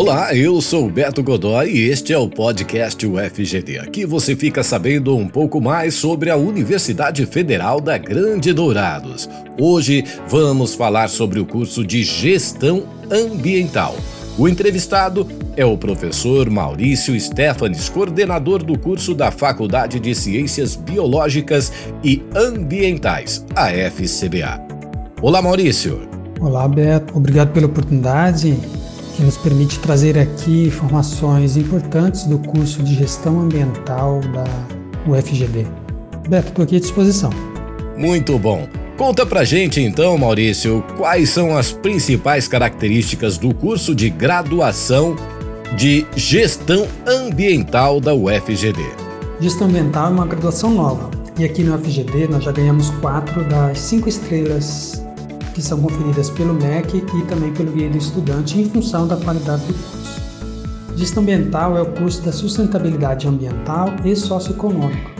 Olá, eu sou Beto Godoy e este é o podcast UFGD. Aqui você fica sabendo um pouco mais sobre a Universidade Federal da Grande Dourados. Hoje vamos falar sobre o curso de Gestão Ambiental. O entrevistado é o professor Maurício Stefanes, coordenador do curso da Faculdade de Ciências Biológicas e Ambientais, a FCBA. Olá, Maurício. Olá, Beto. Obrigado pela oportunidade que nos permite trazer aqui informações importantes do curso de Gestão Ambiental da UFGD. Beto, estou aqui à disposição. Muito bom. Conta pra gente então, Maurício, quais são as principais características do curso de graduação de Gestão Ambiental da UFGD. Gestão Ambiental é uma graduação nova e aqui no UFGD nós já ganhamos quatro das cinco estrelas que são conferidas pelo MEC e também pelo Guia do Estudante em função da qualidade do curso. Gestão Ambiental é o curso da sustentabilidade ambiental e socioeconômica,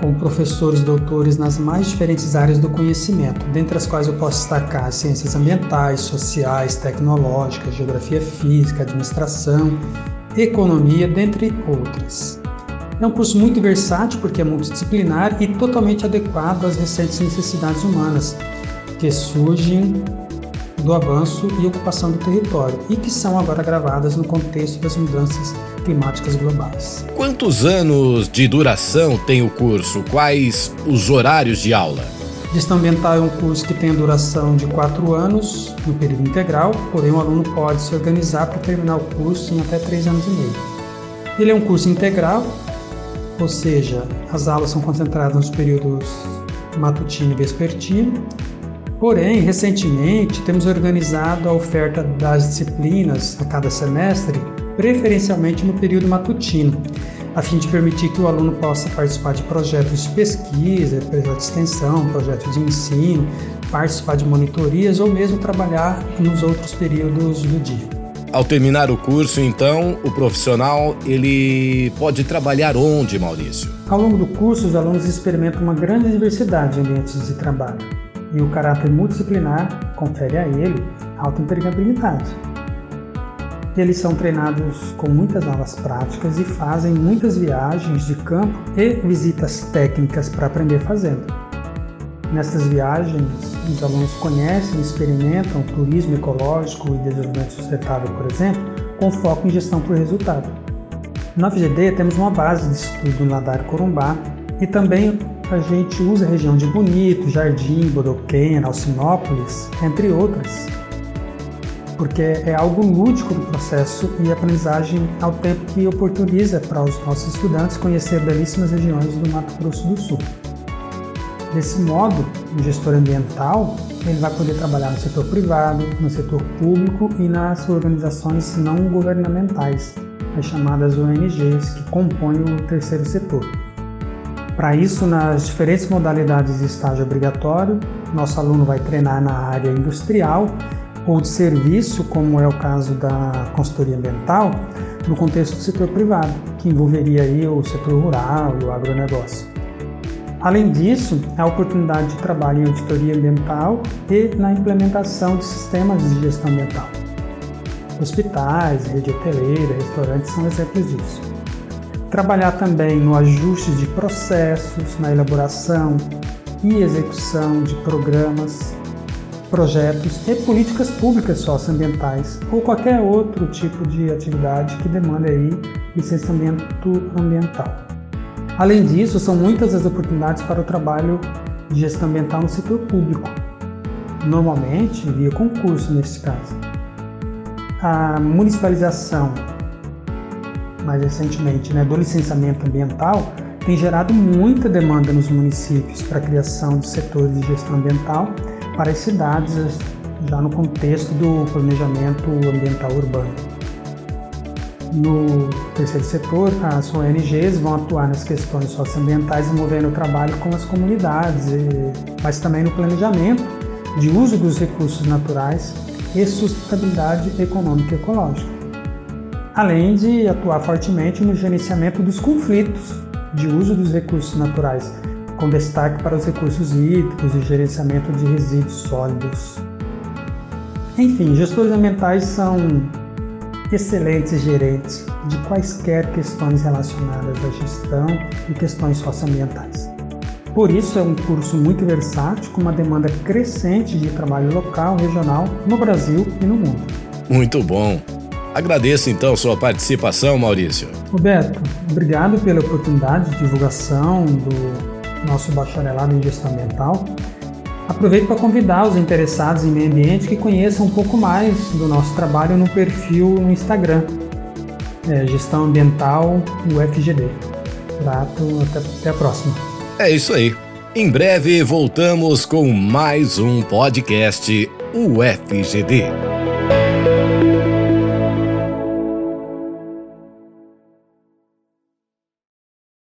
com professores doutores nas mais diferentes áreas do conhecimento, dentre as quais eu posso destacar ciências ambientais, sociais, tecnológicas, geografia física, administração, economia, dentre outras. É um curso muito versátil porque é multidisciplinar e totalmente adequado às recentes necessidades humanas, que surgem do avanço e ocupação do território e que são agora gravadas no contexto das mudanças climáticas globais. Quantos anos de duração tem o curso? Quais os horários de aula? Gestão Ambiental é um curso que tem a duração de quatro anos no período integral, porém o aluno pode se organizar para terminar o curso em até três anos e meio. Ele é um curso integral, ou seja, as aulas são concentradas nos períodos matutino e vespertino, Porém, recentemente temos organizado a oferta das disciplinas a cada semestre, preferencialmente no período matutino, a fim de permitir que o aluno possa participar de projetos de pesquisa, projetos de extensão, projetos de ensino, participar de monitorias ou mesmo trabalhar nos outros períodos do dia. Ao terminar o curso, então, o profissional ele pode trabalhar onde, Maurício? Ao longo do curso, os alunos experimentam uma grande diversidade de ambientes de trabalho e o caráter multidisciplinar confere a ele alta empregabilidade. Eles são treinados com muitas aulas práticas e fazem muitas viagens de campo e visitas técnicas para aprender fazendo. Nessas viagens, os alunos conhecem e experimentam turismo ecológico e desenvolvimento sustentável, por exemplo, com foco em gestão por resultado. Na FGD temos uma base de estudo na Dar Corumbá e também a gente usa a região de Bonito, Jardim, Bodoquena, Alcinópolis, entre outras, porque é algo lúdico do processo e aprendizagem ao tempo que oportuniza para os nossos estudantes conhecer belíssimas regiões do Mato Grosso do Sul. Desse modo, o gestor ambiental ele vai poder trabalhar no setor privado, no setor público e nas organizações não governamentais, as chamadas ONGs, que compõem o terceiro setor. Para isso, nas diferentes modalidades de estágio obrigatório, nosso aluno vai treinar na área industrial ou de serviço, como é o caso da consultoria ambiental, no contexto do setor privado, que envolveria aí o setor rural e o agronegócio. Além disso, a oportunidade de trabalho em auditoria ambiental e na implementação de sistemas de gestão ambiental. Hospitais, rede hoteleira, restaurantes são exemplos disso. Trabalhar também no ajuste de processos, na elaboração e execução de programas, projetos e políticas públicas socioambientais ou qualquer outro tipo de atividade que demande aí licenciamento ambiental. Além disso, são muitas as oportunidades para o trabalho de gestão ambiental no setor público, normalmente via concurso neste caso. A municipalização mais recentemente, né, do licenciamento ambiental, tem gerado muita demanda nos municípios para a criação de setores de gestão ambiental para as cidades, já no contexto do planejamento ambiental urbano. No terceiro setor, as ONGs vão atuar nas questões socioambientais envolvendo o trabalho com as comunidades, mas também no planejamento de uso dos recursos naturais e sustentabilidade econômica e ecológica além de atuar fortemente no gerenciamento dos conflitos de uso dos recursos naturais, com destaque para os recursos hídricos e gerenciamento de resíduos sólidos. Enfim, gestores ambientais são excelentes gerentes de quaisquer questões relacionadas à gestão e questões socioambientais. Por isso, é um curso muito versátil, com uma demanda crescente de trabalho local, regional, no Brasil e no mundo. Muito bom! Agradeço então sua participação, Maurício. Roberto, obrigado pela oportunidade de divulgação do nosso bacharelado em gestão ambiental. Aproveito para convidar os interessados em meio ambiente que conheçam um pouco mais do nosso trabalho no perfil no Instagram, é, Gestão Ambiental UFGD. Grato, até, até a próxima. É isso aí. Em breve voltamos com mais um podcast UFGD.